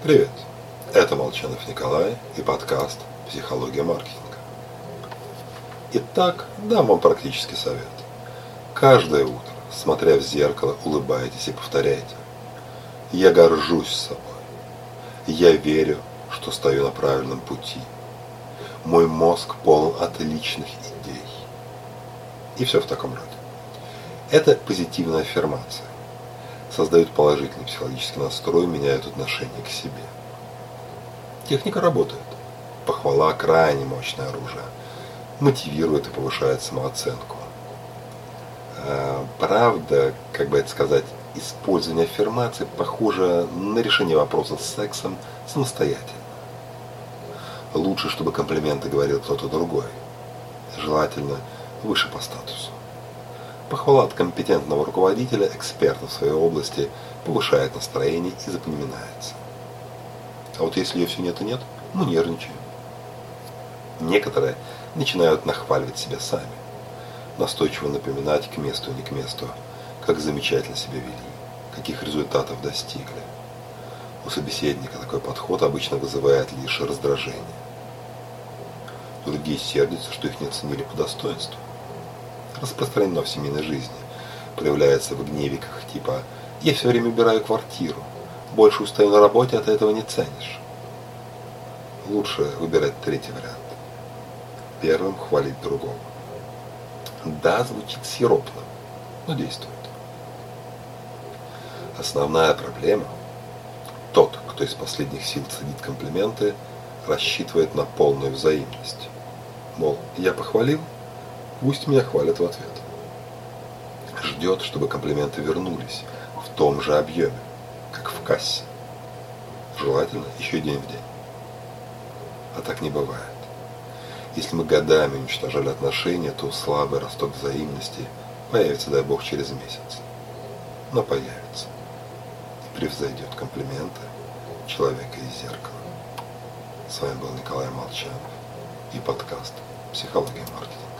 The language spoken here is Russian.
Привет! Это Молчанов Николай и подкаст «Психология маркетинга». Итак, дам вам практический совет. Каждое утро, смотря в зеркало, улыбайтесь и повторяйте. Я горжусь собой. Я верю, что стою на правильном пути. Мой мозг полон отличных идей. И все в таком роде. Это позитивная аффирмация создают положительный психологический настрой, меняют отношение к себе. Техника работает. Похвала – крайне мощное оружие. Мотивирует и повышает самооценку. А, правда, как бы это сказать, использование аффирмации похоже на решение вопроса с сексом самостоятельно. Лучше, чтобы комплименты говорил кто-то другой. Желательно выше по статусу. Похвала от компетентного руководителя, эксперта в своей области, повышает настроение и запоминается. А вот если ее все нет и нет, мы нервничаем. Некоторые начинают нахваливать себя сами, настойчиво напоминать к месту и не к месту, как замечательно себя вели, каких результатов достигли. У собеседника такой подход обычно вызывает лишь раздражение. Другие сердятся, что их не оценили по достоинству распространено в семейной жизни. Проявляется в гневиках типа «я все время убираю квартиру, больше устаю на работе, от этого не ценишь». Лучше выбирать третий вариант. Первым хвалить другого. Да, звучит сиропно, но действует. Основная проблема – тот, кто из последних сил цедит комплименты, рассчитывает на полную взаимность. Мол, я похвалил – Пусть меня хвалят в ответ. Ждет, чтобы комплименты вернулись в том же объеме, как в кассе. Желательно еще день в день. А так не бывает. Если мы годами уничтожали отношения, то слабый росток взаимности появится, дай Бог, через месяц. Но появится. И превзойдет комплименты человека из зеркала. С вами был Николай Молчанов и подкаст «Психология маркетинга».